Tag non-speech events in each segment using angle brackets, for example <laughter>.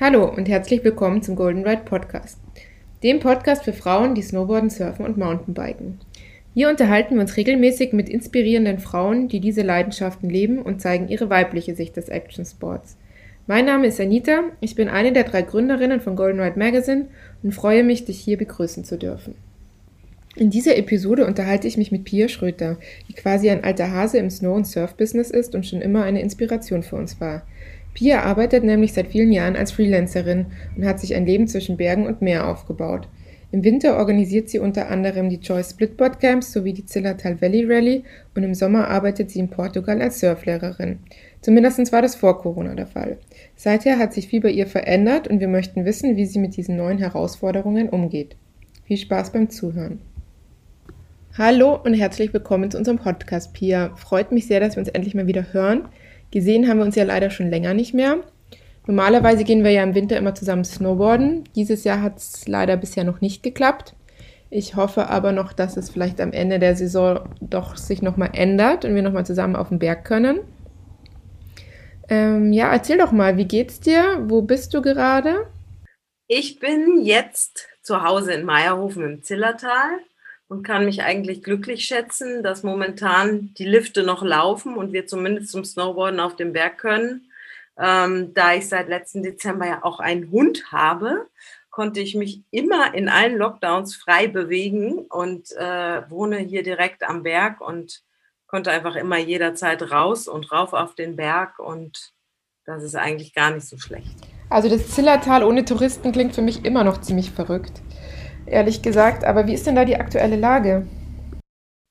Hallo und herzlich willkommen zum Golden Ride Podcast, dem Podcast für Frauen, die Snowboarden, Surfen und Mountainbiken. Hier unterhalten wir uns regelmäßig mit inspirierenden Frauen, die diese Leidenschaften leben und zeigen ihre weibliche Sicht des Action Sports. Mein Name ist Anita, ich bin eine der drei Gründerinnen von Golden Ride Magazine und freue mich, dich hier begrüßen zu dürfen. In dieser Episode unterhalte ich mich mit Pia Schröter, die quasi ein alter Hase im Snow- und Surf-Business ist und schon immer eine Inspiration für uns war. Pia arbeitet nämlich seit vielen Jahren als Freelancerin und hat sich ein Leben zwischen Bergen und Meer aufgebaut. Im Winter organisiert sie unter anderem die Joy Splitboard Camps sowie die Zillertal Valley Rally und im Sommer arbeitet sie in Portugal als Surflehrerin. Zumindest war das vor Corona der Fall. Seither hat sich viel bei ihr verändert und wir möchten wissen, wie sie mit diesen neuen Herausforderungen umgeht. Viel Spaß beim Zuhören. Hallo und herzlich willkommen zu unserem Podcast, Pia. Freut mich sehr, dass wir uns endlich mal wieder hören. Gesehen haben wir uns ja leider schon länger nicht mehr. Normalerweise gehen wir ja im Winter immer zusammen snowboarden. Dieses Jahr hat es leider bisher noch nicht geklappt. Ich hoffe aber noch, dass es vielleicht am Ende der Saison doch sich nochmal ändert und wir nochmal zusammen auf den Berg können. Ähm, ja, erzähl doch mal, wie geht's dir? Wo bist du gerade? Ich bin jetzt zu Hause in Meierhofen im Zillertal und kann mich eigentlich glücklich schätzen, dass momentan die Lifte noch laufen und wir zumindest zum Snowboarden auf dem Berg können. Ähm, da ich seit letzten Dezember ja auch einen Hund habe, konnte ich mich immer in allen Lockdowns frei bewegen und äh, wohne hier direkt am Berg und konnte einfach immer jederzeit raus und rauf auf den Berg und das ist eigentlich gar nicht so schlecht. Also das Zillertal ohne Touristen klingt für mich immer noch ziemlich verrückt ehrlich gesagt. Aber wie ist denn da die aktuelle Lage?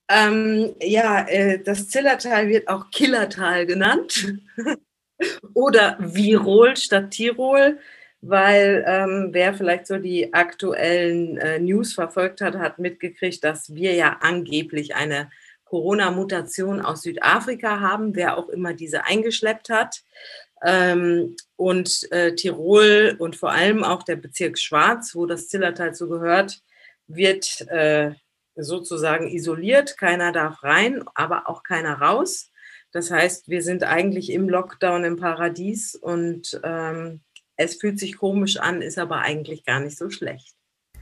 Ähm, ja, äh, das Zillertal wird auch Killertal genannt <laughs> oder Virol statt Tirol, weil ähm, wer vielleicht so die aktuellen äh, News verfolgt hat, hat mitgekriegt, dass wir ja angeblich eine Corona-Mutation aus Südafrika haben, wer auch immer diese eingeschleppt hat. Ähm, und äh, Tirol und vor allem auch der Bezirk Schwarz, wo das Zillertal zu gehört, wird äh, sozusagen isoliert. Keiner darf rein, aber auch keiner raus. Das heißt, wir sind eigentlich im Lockdown im Paradies und ähm, es fühlt sich komisch an, ist aber eigentlich gar nicht so schlecht.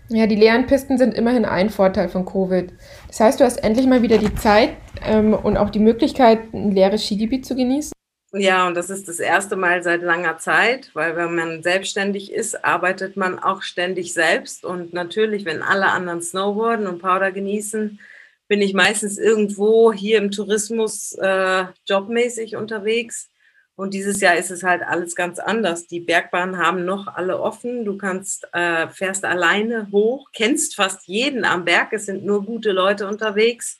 Ja, die leeren Pisten sind immerhin ein Vorteil von Covid. Das heißt, du hast endlich mal wieder die Zeit ähm, und auch die Möglichkeit, ein leeres Skigebiet zu genießen? Ja, und das ist das erste Mal seit langer Zeit, weil wenn man selbstständig ist, arbeitet man auch ständig selbst. Und natürlich, wenn alle anderen Snowboarden und Powder genießen, bin ich meistens irgendwo hier im Tourismus äh, jobmäßig unterwegs. Und dieses Jahr ist es halt alles ganz anders. Die Bergbahnen haben noch alle offen. Du kannst, äh, fährst alleine hoch, kennst fast jeden am Berg. Es sind nur gute Leute unterwegs.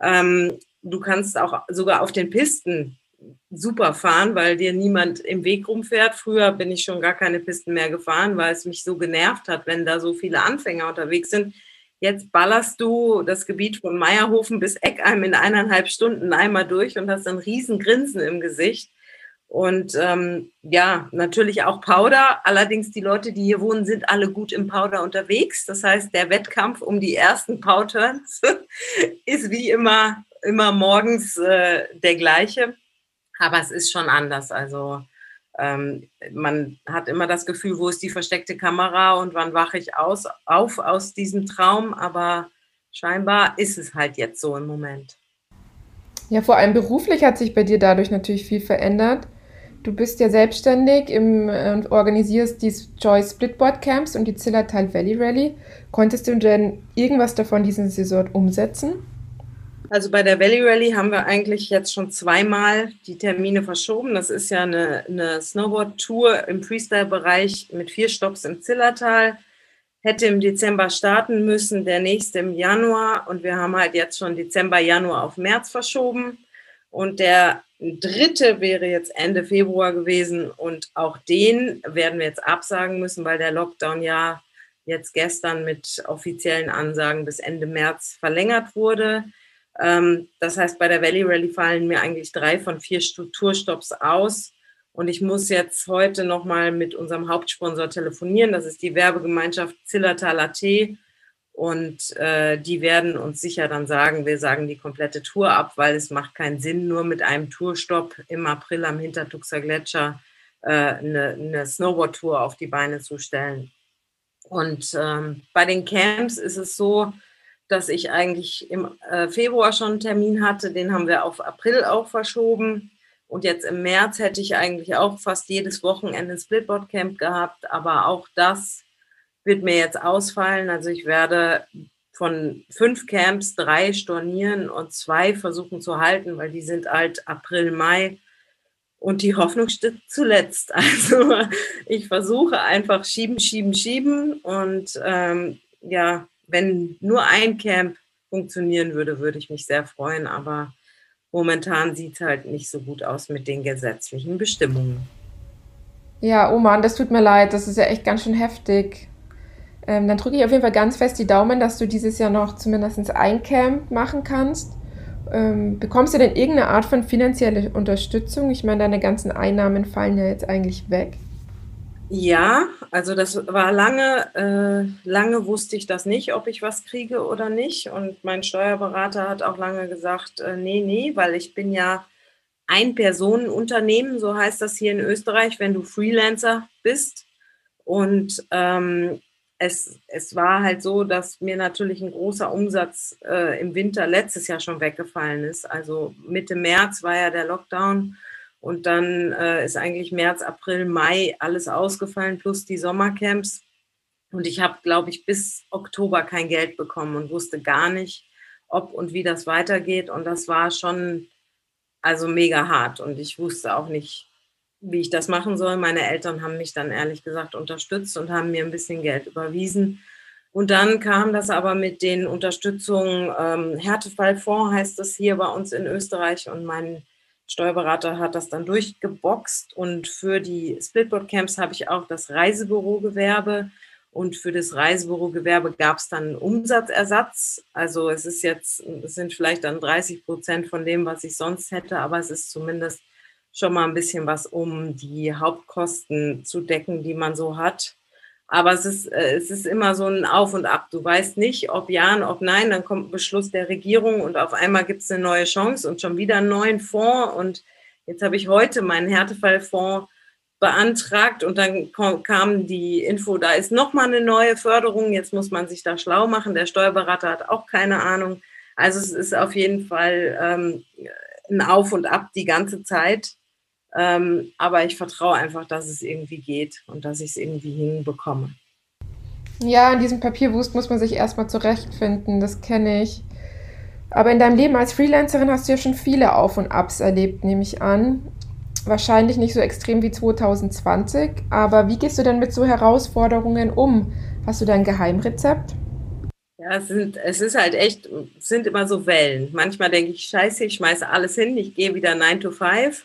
Ähm, du kannst auch sogar auf den Pisten super fahren, weil dir niemand im Weg rumfährt. Früher bin ich schon gar keine Pisten mehr gefahren, weil es mich so genervt hat, wenn da so viele Anfänger unterwegs sind. Jetzt ballerst du das Gebiet von Meierhofen bis Eckheim in eineinhalb Stunden einmal durch und hast ein riesen Grinsen im Gesicht. Und ähm, ja, natürlich auch Powder. Allerdings die Leute, die hier wohnen, sind alle gut im Powder unterwegs. Das heißt, der Wettkampf um die ersten Powturns <laughs> ist wie immer, immer morgens äh, der gleiche. Aber es ist schon anders. Also ähm, man hat immer das Gefühl, wo ist die versteckte Kamera und wann wache ich aus, auf aus diesem Traum. Aber scheinbar ist es halt jetzt so im Moment. Ja, vor allem beruflich hat sich bei dir dadurch natürlich viel verändert. Du bist ja selbstständig äh, und organisierst die Joy Splitboard Camps und die Zillertal Valley Rally. Konntest du denn irgendwas davon diesen Saison umsetzen? Also bei der Valley Rally haben wir eigentlich jetzt schon zweimal die Termine verschoben. Das ist ja eine, eine Snowboard-Tour im Freestyle-Bereich mit vier Stops im Zillertal. Hätte im Dezember starten müssen, der nächste im Januar. Und wir haben halt jetzt schon Dezember, Januar auf März verschoben. Und der dritte wäre jetzt Ende Februar gewesen. Und auch den werden wir jetzt absagen müssen, weil der Lockdown ja jetzt gestern mit offiziellen Ansagen bis Ende März verlängert wurde. Ähm, das heißt, bei der Valley Rally fallen mir eigentlich drei von vier Strukturstops aus. Und ich muss jetzt heute nochmal mit unserem Hauptsponsor telefonieren. Das ist die Werbegemeinschaft Zillertal AT. Und äh, die werden uns sicher dann sagen, wir sagen die komplette Tour ab, weil es macht keinen Sinn, nur mit einem Tourstopp im April am Hintertuxer Gletscher äh, eine, eine Snowboard-Tour auf die Beine zu stellen. Und ähm, bei den Camps ist es so, dass ich eigentlich im äh, Februar schon einen Termin hatte, den haben wir auf April auch verschoben. Und jetzt im März hätte ich eigentlich auch fast jedes Wochenende ein Splitboard-Camp gehabt, aber auch das wird mir jetzt ausfallen. Also ich werde von fünf Camps drei stornieren und zwei versuchen zu halten, weil die sind halt April, Mai. Und die Hoffnung steht zuletzt. <laughs> Also ich versuche einfach schieben, schieben, schieben. Und ähm, ja, wenn nur ein Camp funktionieren würde, würde ich mich sehr freuen. Aber momentan sieht es halt nicht so gut aus mit den gesetzlichen Bestimmungen. Ja, oh Mann, das tut mir leid. Das ist ja echt ganz schön heftig. Ähm, dann drücke ich auf jeden Fall ganz fest die Daumen, dass du dieses Jahr noch zumindest ein Camp machen kannst. Ähm, bekommst du denn irgendeine Art von finanzielle Unterstützung? Ich meine, deine ganzen Einnahmen fallen ja jetzt eigentlich weg. Ja, also das war lange, äh, lange wusste ich das nicht, ob ich was kriege oder nicht. Und mein Steuerberater hat auch lange gesagt, äh, nee, nee, weil ich bin ja ein Personenunternehmen, so heißt das hier in Österreich, wenn du Freelancer bist. Und ähm, es, es war halt so, dass mir natürlich ein großer Umsatz äh, im Winter letztes Jahr schon weggefallen ist. Also Mitte März war ja der Lockdown und dann äh, ist eigentlich März, April, Mai alles ausgefallen, plus die Sommercamps. Und ich habe, glaube ich, bis Oktober kein Geld bekommen und wusste gar nicht, ob und wie das weitergeht. Und das war schon also mega hart. Und ich wusste auch nicht, wie ich das machen soll. Meine Eltern haben mich dann ehrlich gesagt unterstützt und haben mir ein bisschen Geld überwiesen. Und dann kam das aber mit den Unterstützungen, ähm, Härtefallfonds heißt das hier bei uns in Österreich. Und mein Steuerberater hat das dann durchgeboxt und für die Splitboard-Camps habe ich auch das Reisebürogewerbe und für das Reisebürogewerbe gab es dann Umsatzersatz. Also es ist jetzt, es sind vielleicht dann 30 Prozent von dem, was ich sonst hätte, aber es ist zumindest schon mal ein bisschen was, um die Hauptkosten zu decken, die man so hat. Aber es ist, äh, es ist immer so ein Auf und Ab. Du weißt nicht, ob ja und ob nein. Dann kommt ein Beschluss der Regierung und auf einmal gibt es eine neue Chance und schon wieder einen neuen Fonds. Und jetzt habe ich heute meinen Härtefallfonds beantragt und dann kam die Info, da ist nochmal eine neue Förderung. Jetzt muss man sich da schlau machen. Der Steuerberater hat auch keine Ahnung. Also es ist auf jeden Fall ähm, ein Auf und Ab die ganze Zeit. Ähm, aber ich vertraue einfach, dass es irgendwie geht und dass ich es irgendwie hinbekomme. Ja, in diesem Papierwust muss man sich erstmal zurechtfinden, das kenne ich. Aber in deinem Leben als Freelancerin hast du ja schon viele Auf und Abs erlebt, nehme ich an. Wahrscheinlich nicht so extrem wie 2020, aber wie gehst du denn mit so Herausforderungen um? Hast du da ein Geheimrezept? Ja, es, sind, es ist halt echt, es sind immer so Wellen. Manchmal denke ich, scheiße, ich schmeiße alles hin, ich gehe wieder 9 to 5.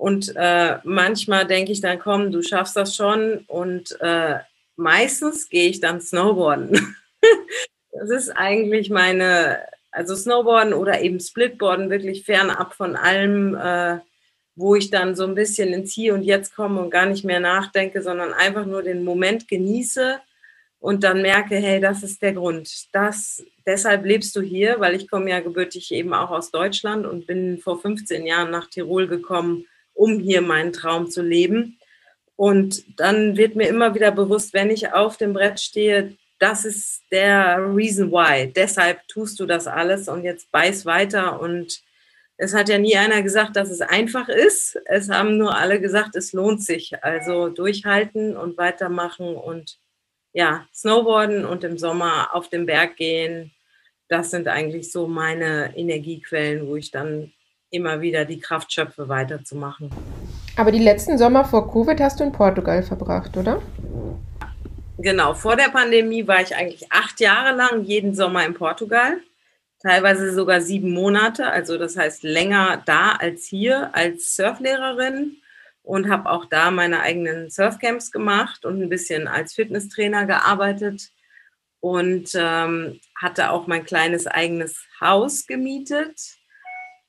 Und äh, manchmal denke ich dann, komm, du schaffst das schon. Und äh, meistens gehe ich dann Snowboarden. <laughs> das ist eigentlich meine, also Snowboarden oder eben Splitboarden wirklich fernab von allem, äh, wo ich dann so ein bisschen ins Hier und Jetzt komme und gar nicht mehr nachdenke, sondern einfach nur den Moment genieße und dann merke, hey, das ist der Grund. Das, deshalb lebst du hier, weil ich komme ja gebürtig eben auch aus Deutschland und bin vor 15 Jahren nach Tirol gekommen, um hier meinen Traum zu leben. Und dann wird mir immer wieder bewusst, wenn ich auf dem Brett stehe, das ist der Reason why. Deshalb tust du das alles und jetzt beiß weiter. Und es hat ja nie einer gesagt, dass es einfach ist. Es haben nur alle gesagt, es lohnt sich. Also durchhalten und weitermachen und ja, Snowboarden und im Sommer auf den Berg gehen. Das sind eigentlich so meine Energiequellen, wo ich dann immer wieder die Kraft schöpfe, weiterzumachen. Aber die letzten Sommer vor Covid hast du in Portugal verbracht, oder? Genau, vor der Pandemie war ich eigentlich acht Jahre lang jeden Sommer in Portugal, teilweise sogar sieben Monate, also das heißt länger da als hier als Surflehrerin und habe auch da meine eigenen Surfcamps gemacht und ein bisschen als Fitnesstrainer gearbeitet und ähm, hatte auch mein kleines eigenes Haus gemietet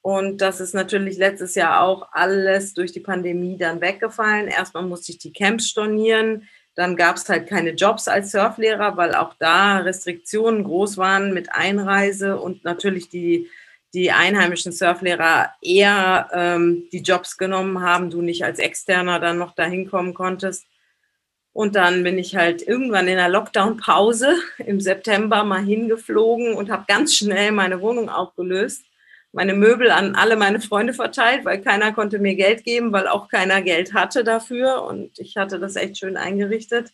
und das ist natürlich letztes Jahr auch alles durch die Pandemie dann weggefallen. Erstmal musste ich die Camps stornieren. Dann gab es halt keine Jobs als Surflehrer, weil auch da Restriktionen groß waren mit Einreise und natürlich die, die einheimischen Surflehrer eher ähm, die Jobs genommen haben, du nicht als Externer dann noch dahin kommen konntest. Und dann bin ich halt irgendwann in der Lockdown-Pause <laughs> im September mal hingeflogen und habe ganz schnell meine Wohnung aufgelöst, meine Möbel an alle meine Freunde verteilt, weil keiner konnte mir Geld geben, weil auch keiner Geld hatte dafür. Und ich hatte das echt schön eingerichtet.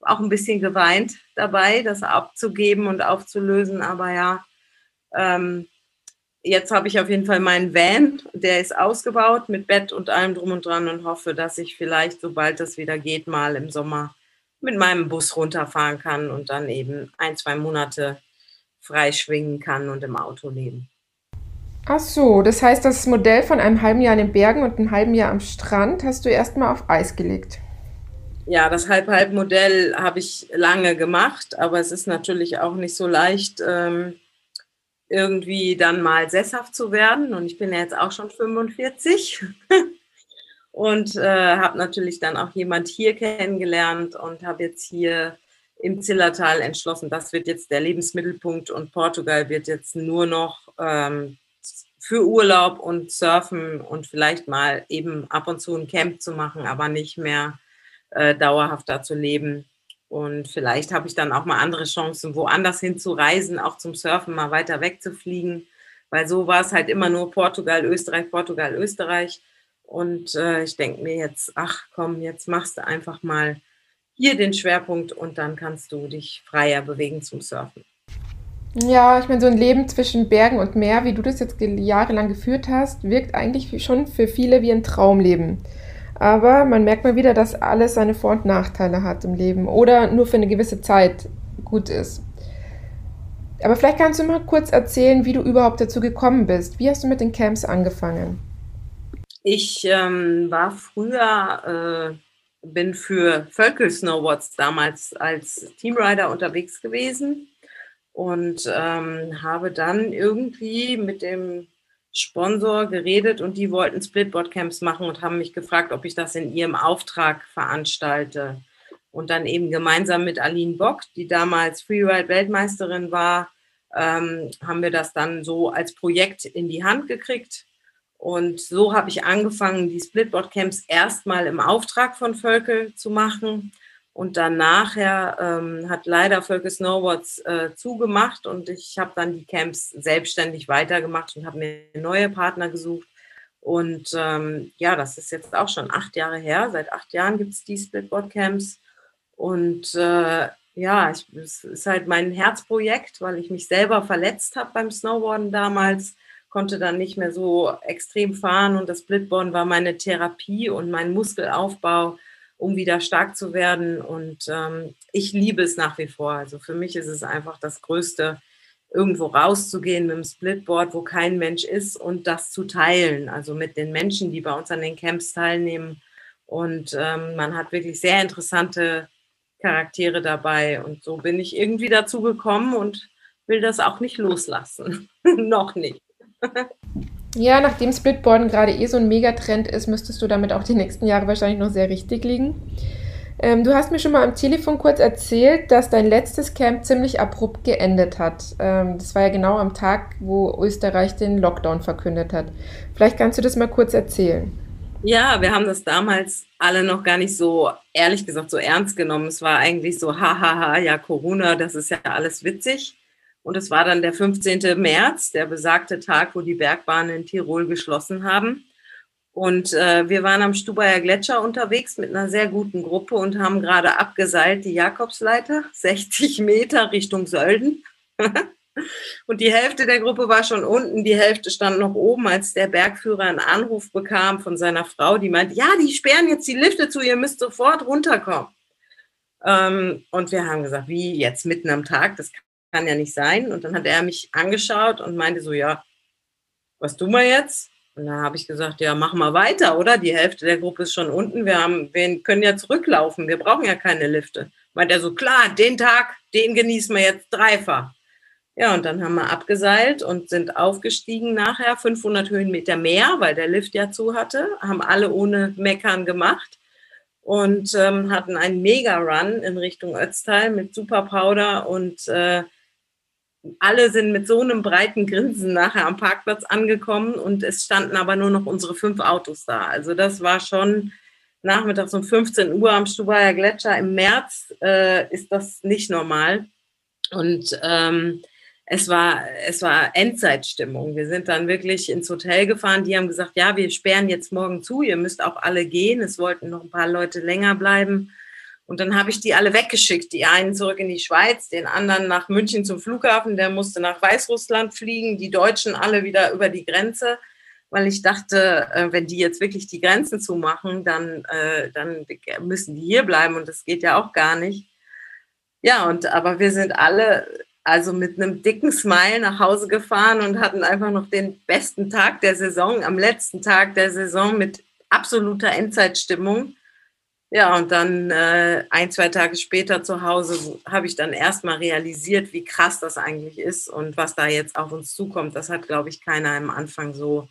Auch ein bisschen geweint dabei, das abzugeben und aufzulösen. Aber ja, ähm, jetzt habe ich auf jeden Fall meinen Van, der ist ausgebaut mit Bett und allem drum und dran und hoffe, dass ich vielleicht, sobald das wieder geht, mal im Sommer mit meinem Bus runterfahren kann und dann eben ein, zwei Monate frei schwingen kann und im Auto leben. Ach so, das heißt, das Modell von einem halben Jahr in den Bergen und einem halben Jahr am Strand hast du erstmal auf Eis gelegt. Ja, das Halb-Halb-Modell habe ich lange gemacht, aber es ist natürlich auch nicht so leicht, ähm, irgendwie dann mal sesshaft zu werden. Und ich bin ja jetzt auch schon 45 <laughs> und äh, habe natürlich dann auch jemand hier kennengelernt und habe jetzt hier im Zillertal entschlossen, das wird jetzt der Lebensmittelpunkt und Portugal wird jetzt nur noch ähm, für Urlaub und Surfen und vielleicht mal eben ab und zu ein Camp zu machen, aber nicht mehr äh, dauerhaft da zu leben. Und vielleicht habe ich dann auch mal andere Chancen, woanders hin zu reisen, auch zum Surfen mal weiter wegzufliegen. Weil so war es halt immer nur Portugal, Österreich, Portugal, Österreich. Und äh, ich denke mir jetzt, ach komm, jetzt machst du einfach mal hier den Schwerpunkt und dann kannst du dich freier bewegen zum Surfen. Ja, ich meine, so ein Leben zwischen Bergen und Meer, wie du das jetzt jahrelang geführt hast, wirkt eigentlich schon für viele wie ein Traumleben. Aber man merkt mal wieder, dass alles seine Vor- und Nachteile hat im Leben oder nur für eine gewisse Zeit gut ist. Aber vielleicht kannst du mal kurz erzählen, wie du überhaupt dazu gekommen bist. Wie hast du mit den Camps angefangen? Ich ähm, war früher, äh, bin für Völkel Snowboards damals als Teamrider unterwegs gewesen und ähm, habe dann irgendwie mit dem Sponsor geredet und die wollten Splitboard-Camps machen und haben mich gefragt, ob ich das in ihrem Auftrag veranstalte. Und dann eben gemeinsam mit Aline Bock, die damals Freeride-Weltmeisterin war, ähm, haben wir das dann so als Projekt in die Hand gekriegt. Und so habe ich angefangen, die Splitboard-Camps erstmal im Auftrag von Völkel zu machen und dann nachher ähm, hat leider Völke Snowboards äh, zugemacht und ich habe dann die Camps selbstständig weitergemacht und habe mir neue Partner gesucht. Und ähm, ja, das ist jetzt auch schon acht Jahre her. Seit acht Jahren gibt es die Splitboard-Camps. Und äh, ja, ich, es ist halt mein Herzprojekt, weil ich mich selber verletzt habe beim Snowboarden damals, konnte dann nicht mehr so extrem fahren und das Splitboarden war meine Therapie und mein Muskelaufbau um wieder stark zu werden. Und ähm, ich liebe es nach wie vor. Also für mich ist es einfach das Größte, irgendwo rauszugehen mit dem Splitboard, wo kein Mensch ist und das zu teilen. Also mit den Menschen, die bei uns an den Camps teilnehmen. Und ähm, man hat wirklich sehr interessante Charaktere dabei. Und so bin ich irgendwie dazu gekommen und will das auch nicht loslassen. <laughs> Noch nicht. <laughs> Ja, nachdem Splitboarden gerade eh so ein Megatrend ist, müsstest du damit auch die nächsten Jahre wahrscheinlich noch sehr richtig liegen. Ähm, du hast mir schon mal am Telefon kurz erzählt, dass dein letztes Camp ziemlich abrupt geendet hat. Ähm, das war ja genau am Tag, wo Österreich den Lockdown verkündet hat. Vielleicht kannst du das mal kurz erzählen. Ja, wir haben das damals alle noch gar nicht so, ehrlich gesagt, so ernst genommen. Es war eigentlich so, hahaha, ja, Corona, das ist ja alles witzig. Und es war dann der 15. März, der besagte Tag, wo die Bergbahnen in Tirol geschlossen haben. Und äh, wir waren am Stubaier Gletscher unterwegs mit einer sehr guten Gruppe und haben gerade abgeseilt die Jakobsleiter, <laughs> 60 Meter Richtung Sölden. <laughs> und die Hälfte der Gruppe war schon unten, die Hälfte stand noch oben, als der Bergführer einen Anruf bekam von seiner Frau, die meinte, ja, die sperren jetzt die Lifte zu, ihr müsst sofort runterkommen. Ähm, und wir haben gesagt, wie jetzt mitten am Tag, das kann ja nicht sein. Und dann hat er mich angeschaut und meinte so, ja, was tun wir jetzt? Und dann habe ich gesagt, ja, mach mal weiter, oder? Die Hälfte der Gruppe ist schon unten. Wir, haben, wir können ja zurücklaufen. Wir brauchen ja keine Lifte. Meint er so, klar, den Tag, den genießen wir jetzt dreifach. Ja, und dann haben wir abgeseilt und sind aufgestiegen nachher, 500 Höhenmeter mehr, weil der Lift ja zu hatte, haben alle ohne Meckern gemacht und ähm, hatten einen Mega-Run in Richtung Ötztal mit Super Powder und äh, alle sind mit so einem breiten Grinsen nachher am Parkplatz angekommen und es standen aber nur noch unsere fünf Autos da. Also das war schon nachmittags um 15 Uhr am Stubaier Gletscher im März, äh, ist das nicht normal. Und ähm, es war, es war Endzeitstimmung. Wir sind dann wirklich ins Hotel gefahren. Die haben gesagt, ja, wir sperren jetzt morgen zu, ihr müsst auch alle gehen. Es wollten noch ein paar Leute länger bleiben. Und dann habe ich die alle weggeschickt. Die einen zurück in die Schweiz, den anderen nach München zum Flughafen, der musste nach Weißrussland fliegen, die Deutschen alle wieder über die Grenze, weil ich dachte, äh, wenn die jetzt wirklich die Grenzen zumachen, dann, äh, dann müssen die hier bleiben und das geht ja auch gar nicht. Ja, und aber wir sind alle also mit einem dicken Smile nach Hause gefahren und hatten einfach noch den besten Tag der Saison, am letzten Tag der Saison mit absoluter Endzeitstimmung. Ja, und dann äh, ein, zwei Tage später zu Hause habe ich dann erstmal realisiert, wie krass das eigentlich ist und was da jetzt auf uns zukommt. Das hat, glaube ich, keiner am Anfang so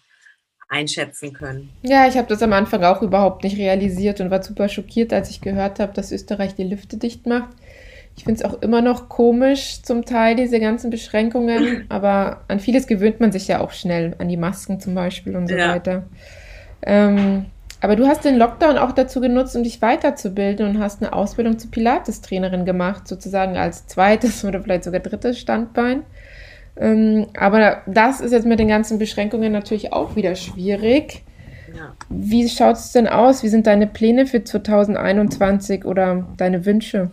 einschätzen können. Ja, ich habe das am Anfang auch überhaupt nicht realisiert und war super schockiert, als ich gehört habe, dass Österreich die Lüfte dicht macht. Ich finde es auch immer noch komisch zum Teil, diese ganzen Beschränkungen, <clears throat> aber an vieles gewöhnt man sich ja auch schnell, an die Masken zum Beispiel und so ja. weiter. Ähm, aber du hast den Lockdown auch dazu genutzt, um dich weiterzubilden und hast eine Ausbildung zur Pilates-Trainerin gemacht, sozusagen als zweites <laughs> oder vielleicht sogar drittes Standbein. Ähm, aber das ist jetzt mit den ganzen Beschränkungen natürlich auch wieder schwierig. Ja. Wie schaut es denn aus? Wie sind deine Pläne für 2021 oder deine Wünsche?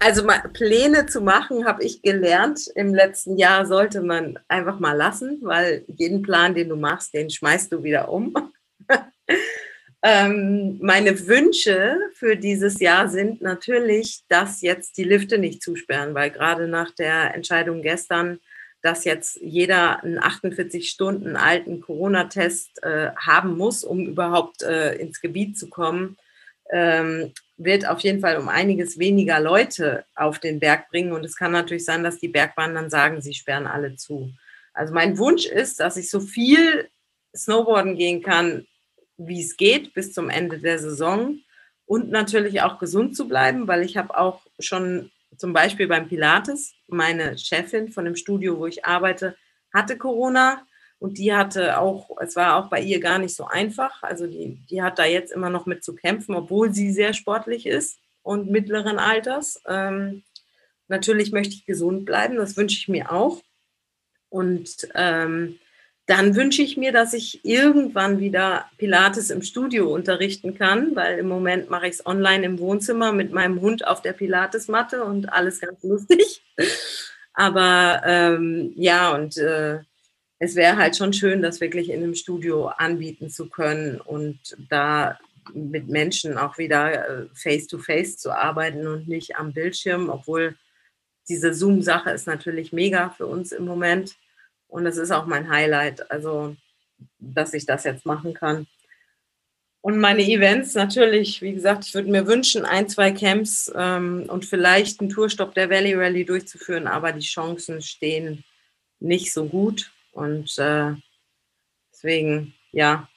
Also Pläne zu machen, habe ich gelernt. Im letzten Jahr sollte man einfach mal lassen, weil jeden Plan, den du machst, den schmeißt du wieder um. <laughs> ähm, meine Wünsche für dieses Jahr sind natürlich, dass jetzt die Lifte nicht zusperren, weil gerade nach der Entscheidung gestern, dass jetzt jeder einen 48 Stunden alten Corona-Test äh, haben muss, um überhaupt äh, ins Gebiet zu kommen, ähm, wird auf jeden Fall um einiges weniger Leute auf den Berg bringen. Und es kann natürlich sein, dass die Bergbahnen dann sagen, sie sperren alle zu. Also mein Wunsch ist, dass ich so viel Snowboarden gehen kann, wie es geht, bis zum Ende der Saison. Und natürlich auch gesund zu bleiben, weil ich habe auch schon zum Beispiel beim Pilates, meine Chefin von dem Studio, wo ich arbeite, hatte Corona und die hatte auch, es war auch bei ihr gar nicht so einfach. Also die, die hat da jetzt immer noch mit zu kämpfen, obwohl sie sehr sportlich ist und mittleren Alters. Ähm, natürlich möchte ich gesund bleiben, das wünsche ich mir auch. Und ähm, dann wünsche ich mir, dass ich irgendwann wieder Pilates im Studio unterrichten kann, weil im Moment mache ich es online im Wohnzimmer mit meinem Hund auf der Pilatesmatte und alles ganz lustig. Aber ähm, ja, und äh, es wäre halt schon schön, das wirklich in einem Studio anbieten zu können und da mit Menschen auch wieder face-to-face -face zu arbeiten und nicht am Bildschirm, obwohl diese Zoom-Sache ist natürlich mega für uns im Moment. Und es ist auch mein Highlight, also dass ich das jetzt machen kann. Und meine Events natürlich, wie gesagt, ich würde mir wünschen, ein, zwei Camps ähm, und vielleicht einen Tourstopp der Valley Rally durchzuführen, aber die Chancen stehen nicht so gut. Und äh, deswegen, ja,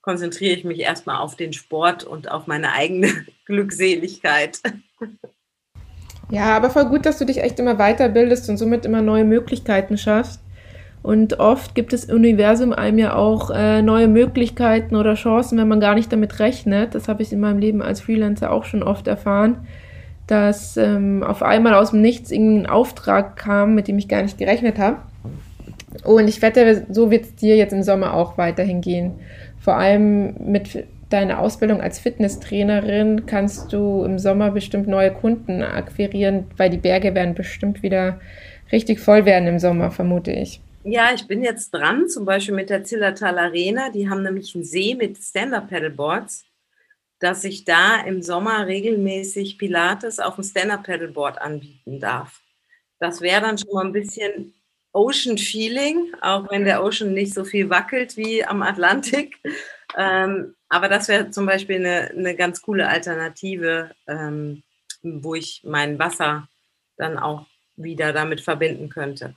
konzentriere ich mich erstmal auf den Sport und auf meine eigene <laughs> Glückseligkeit. Ja, aber voll gut, dass du dich echt immer weiterbildest und somit immer neue Möglichkeiten schaffst. Und oft gibt das Universum einem ja auch äh, neue Möglichkeiten oder Chancen, wenn man gar nicht damit rechnet. Das habe ich in meinem Leben als Freelancer auch schon oft erfahren, dass ähm, auf einmal aus dem Nichts irgendein Auftrag kam, mit dem ich gar nicht gerechnet habe. Und ich wette, so wird es dir jetzt im Sommer auch weiterhin gehen. Vor allem mit deiner Ausbildung als Fitnesstrainerin kannst du im Sommer bestimmt neue Kunden akquirieren, weil die Berge werden bestimmt wieder richtig voll werden im Sommer, vermute ich. Ja, ich bin jetzt dran, zum Beispiel mit der Zillertal Arena. Die haben nämlich einen See mit Stand-Up-Pedalboards, dass ich da im Sommer regelmäßig Pilates auf dem Stand-Up-Pedalboard anbieten darf. Das wäre dann schon mal ein bisschen Ocean Feeling, auch wenn der Ocean nicht so viel wackelt wie am Atlantik. <laughs> Ähm, aber das wäre zum Beispiel eine, eine ganz coole Alternative, ähm, wo ich mein Wasser dann auch wieder damit verbinden könnte.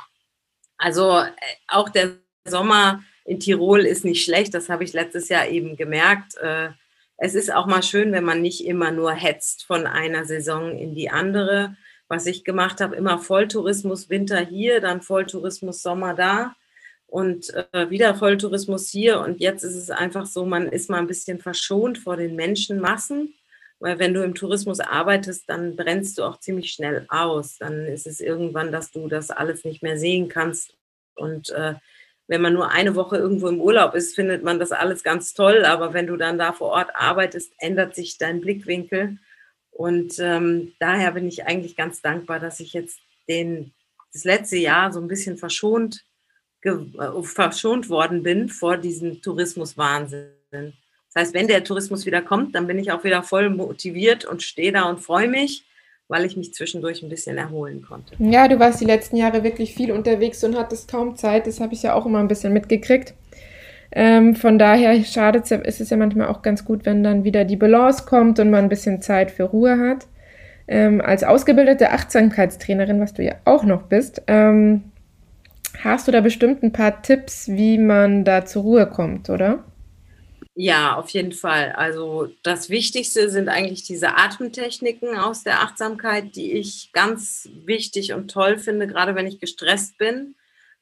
Also äh, auch der Sommer in Tirol ist nicht schlecht, das habe ich letztes Jahr eben gemerkt. Äh, es ist auch mal schön, wenn man nicht immer nur hetzt von einer Saison in die andere, was ich gemacht habe, immer Volltourismus, Winter hier, dann Volltourismus, Sommer da und äh, wieder Volltourismus hier. Und jetzt ist es einfach so, man ist mal ein bisschen verschont vor den Menschenmassen. Weil wenn du im Tourismus arbeitest, dann brennst du auch ziemlich schnell aus. Dann ist es irgendwann, dass du das alles nicht mehr sehen kannst. Und äh, wenn man nur eine Woche irgendwo im Urlaub ist, findet man das alles ganz toll. Aber wenn du dann da vor Ort arbeitest, ändert sich dein Blickwinkel. Und ähm, daher bin ich eigentlich ganz dankbar, dass ich jetzt den, das letzte Jahr so ein bisschen verschont, äh, verschont worden bin vor diesem Tourismuswahnsinn. Das heißt, wenn der Tourismus wieder kommt, dann bin ich auch wieder voll motiviert und stehe da und freue mich, weil ich mich zwischendurch ein bisschen erholen konnte. Ja, du warst die letzten Jahre wirklich viel unterwegs und hattest kaum Zeit. Das habe ich ja auch immer ein bisschen mitgekriegt. Ähm, von daher schadet ist es ja manchmal auch ganz gut, wenn dann wieder die Balance kommt und man ein bisschen Zeit für Ruhe hat. Ähm, als ausgebildete Achtsamkeitstrainerin, was du ja auch noch bist, ähm, hast du da bestimmt ein paar Tipps, wie man da zur Ruhe kommt, oder? Ja, auf jeden Fall. Also das Wichtigste sind eigentlich diese Atemtechniken aus der Achtsamkeit, die ich ganz wichtig und toll finde. Gerade wenn ich gestresst bin,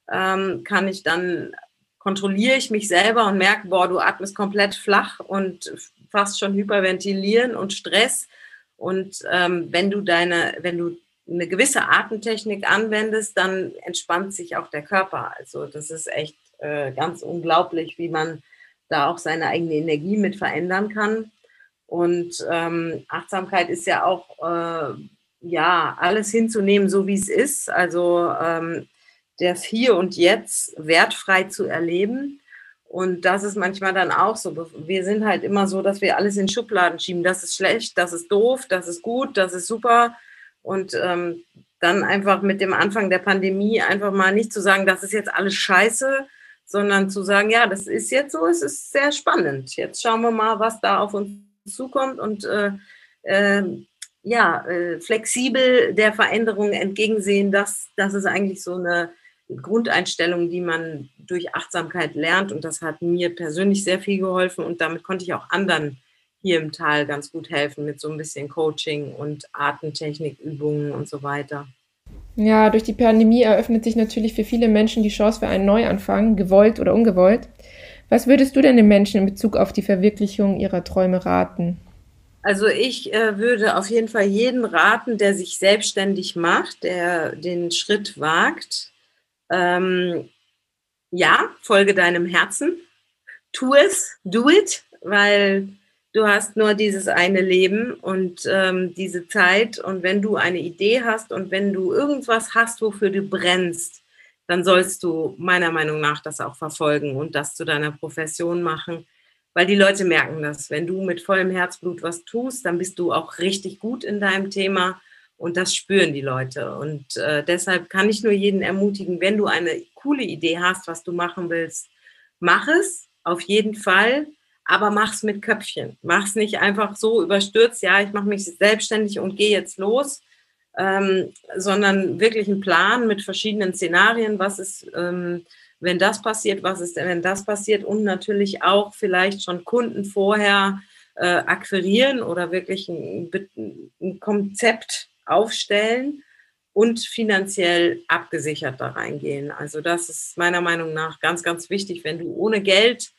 ähm, kann ich dann kontrolliere ich mich selber und merke, boah, du atmest komplett flach und fast schon hyperventilieren und Stress. Und ähm, wenn du deine, wenn du eine gewisse Atemtechnik anwendest, dann entspannt sich auch der Körper. Also das ist echt äh, ganz unglaublich, wie man da auch seine eigene Energie mit verändern kann. Und ähm, Achtsamkeit ist ja auch, äh, ja, alles hinzunehmen, so wie es ist. Also ähm, das Hier und Jetzt wertfrei zu erleben. Und das ist manchmal dann auch so. Wir sind halt immer so, dass wir alles in Schubladen schieben. Das ist schlecht, das ist doof, das ist gut, das ist super. Und ähm, dann einfach mit dem Anfang der Pandemie einfach mal nicht zu sagen, das ist jetzt alles scheiße, sondern zu sagen, ja, das ist jetzt so, es ist sehr spannend. Jetzt schauen wir mal, was da auf uns zukommt und äh, äh, ja, äh, flexibel der Veränderung entgegensehen, das, das ist eigentlich so eine Grundeinstellung, die man durch Achtsamkeit lernt und das hat mir persönlich sehr viel geholfen und damit konnte ich auch anderen hier im Tal ganz gut helfen mit so ein bisschen Coaching und Atemtechnikübungen und so weiter. Ja, durch die Pandemie eröffnet sich natürlich für viele Menschen die Chance für einen Neuanfang, gewollt oder ungewollt. Was würdest du denn den Menschen in Bezug auf die Verwirklichung ihrer Träume raten? Also ich äh, würde auf jeden Fall jeden raten, der sich selbstständig macht, der den Schritt wagt. Ähm, ja, folge deinem Herzen, tu es, do it, weil du hast nur dieses eine Leben und ähm, diese Zeit. Und wenn du eine Idee hast und wenn du irgendwas hast, wofür du brennst, dann sollst du meiner Meinung nach das auch verfolgen und das zu deiner Profession machen. Weil die Leute merken das. Wenn du mit vollem Herzblut was tust, dann bist du auch richtig gut in deinem Thema und das spüren die Leute. Und äh, deshalb kann ich nur jeden ermutigen, wenn du eine coole Idee hast, was du machen willst, mach es auf jeden Fall aber mach's mit Köpfchen. Mach's nicht einfach so überstürzt, ja, ich mache mich selbstständig und gehe jetzt los, ähm, sondern wirklich einen Plan mit verschiedenen Szenarien, was ist, ähm, wenn das passiert, was ist, wenn das passiert und natürlich auch vielleicht schon Kunden vorher äh, akquirieren oder wirklich ein, ein Konzept aufstellen und finanziell abgesichert da reingehen. Also das ist meiner Meinung nach ganz, ganz wichtig, wenn du ohne Geld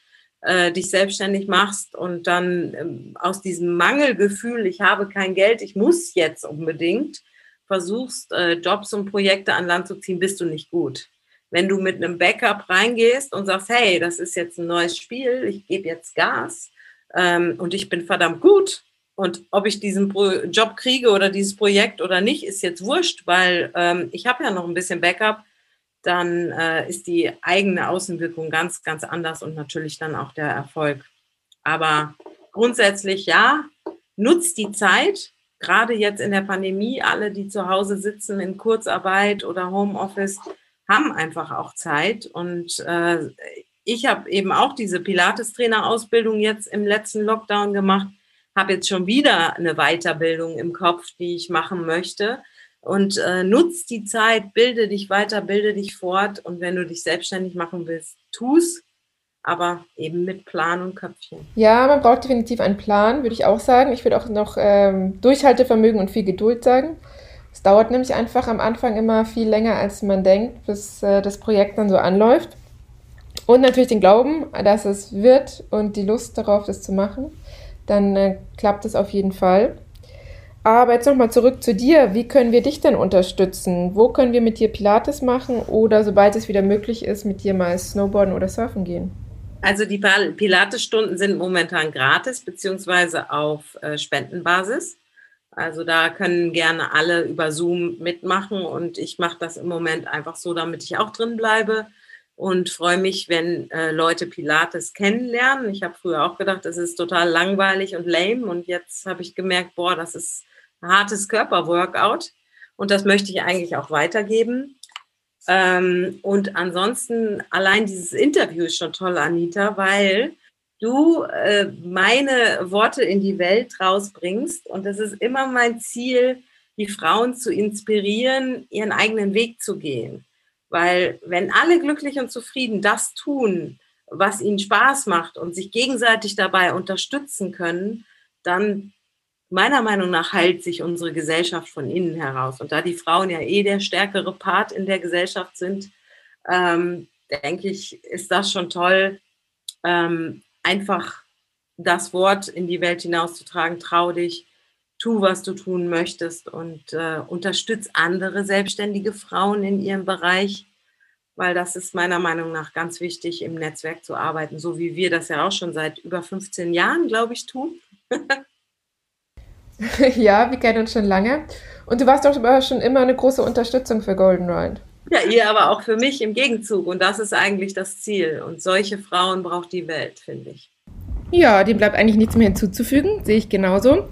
äh, dich selbstständig machst und dann ähm, aus diesem Mangelgefühl, ich habe kein Geld, ich muss jetzt unbedingt, versuchst, äh, Jobs und Projekte an Land zu ziehen, bist du nicht gut. Wenn du mit einem Backup reingehst und sagst, hey, das ist jetzt ein neues Spiel, ich gebe jetzt Gas ähm, und ich bin verdammt gut, und ob ich diesen Job kriege oder dieses Projekt oder nicht, ist jetzt wurscht, weil ähm, ich habe ja noch ein bisschen Backup dann äh, ist die eigene Außenwirkung ganz, ganz anders und natürlich dann auch der Erfolg. Aber grundsätzlich ja, nutzt die Zeit, gerade jetzt in der Pandemie, alle, die zu Hause sitzen in Kurzarbeit oder Homeoffice, haben einfach auch Zeit. Und äh, ich habe eben auch diese Pilates-Trainer-Ausbildung jetzt im letzten Lockdown gemacht, habe jetzt schon wieder eine Weiterbildung im Kopf, die ich machen möchte und äh, nutz die Zeit, bilde dich weiter, bilde dich fort und wenn du dich selbstständig machen willst, tu's, aber eben mit Plan und Köpfchen. Ja, man braucht definitiv einen Plan, würde ich auch sagen. Ich würde auch noch ähm, Durchhaltevermögen und viel Geduld sagen. Es dauert nämlich einfach am Anfang immer viel länger, als man denkt, bis äh, das Projekt dann so anläuft. Und natürlich den Glauben, dass es wird und die Lust darauf, das zu machen. Dann äh, klappt es auf jeden Fall. Aber jetzt nochmal zurück zu dir. Wie können wir dich denn unterstützen? Wo können wir mit dir Pilates machen oder sobald es wieder möglich ist, mit dir mal Snowboarden oder Surfen gehen? Also die Pilates-Stunden sind momentan gratis beziehungsweise auf äh, Spendenbasis. Also da können gerne alle über Zoom mitmachen und ich mache das im Moment einfach so, damit ich auch drin bleibe und freue mich, wenn äh, Leute Pilates kennenlernen. Ich habe früher auch gedacht, das ist total langweilig und lame und jetzt habe ich gemerkt, boah, das ist hartes Körperworkout und das möchte ich eigentlich auch weitergeben. Ähm, und ansonsten allein dieses Interview ist schon toll, Anita, weil du äh, meine Worte in die Welt rausbringst. Und das ist immer mein Ziel, die Frauen zu inspirieren, ihren eigenen Weg zu gehen. Weil wenn alle glücklich und zufrieden das tun, was ihnen Spaß macht und sich gegenseitig dabei unterstützen können, dann meiner Meinung nach heilt sich unsere Gesellschaft von innen heraus. Und da die Frauen ja eh der stärkere Part in der Gesellschaft sind, ähm, denke ich, ist das schon toll, ähm, einfach das Wort in die Welt hinauszutragen, trau dich, tu, was du tun möchtest und äh, unterstütz andere selbstständige Frauen in ihrem Bereich, weil das ist meiner Meinung nach ganz wichtig, im Netzwerk zu arbeiten, so wie wir das ja auch schon seit über 15 Jahren, glaube ich, tun. <laughs> <laughs> ja, wir kennen uns schon lange. Und du warst doch schon immer eine große Unterstützung für Golden Ride. Ja, ihr aber auch für mich im Gegenzug. Und das ist eigentlich das Ziel. Und solche Frauen braucht die Welt, finde ich. Ja, dem bleibt eigentlich nichts mehr hinzuzufügen. Sehe ich genauso.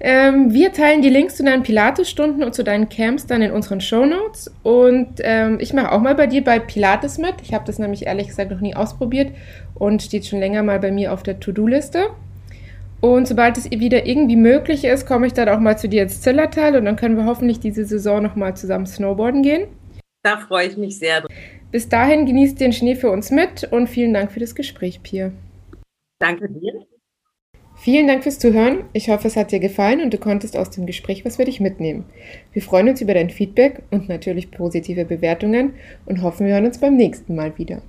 Ähm, wir teilen die Links zu deinen Pilates-Stunden und zu deinen Camps dann in unseren Show Notes. Und ähm, ich mache auch mal bei dir bei Pilates mit. Ich habe das nämlich ehrlich gesagt noch nie ausprobiert und steht schon länger mal bei mir auf der To-Do-Liste. Und sobald es wieder irgendwie möglich ist, komme ich dann auch mal zu dir ins Zillertal und dann können wir hoffentlich diese Saison nochmal zusammen snowboarden gehen. Da freue ich mich sehr. Bis dahin genießt den Schnee für uns mit und vielen Dank für das Gespräch, Pia. Danke dir. Vielen Dank fürs Zuhören. Ich hoffe, es hat dir gefallen und du konntest aus dem Gespräch was für dich mitnehmen. Wir freuen uns über dein Feedback und natürlich positive Bewertungen und hoffen, wir hören uns beim nächsten Mal wieder.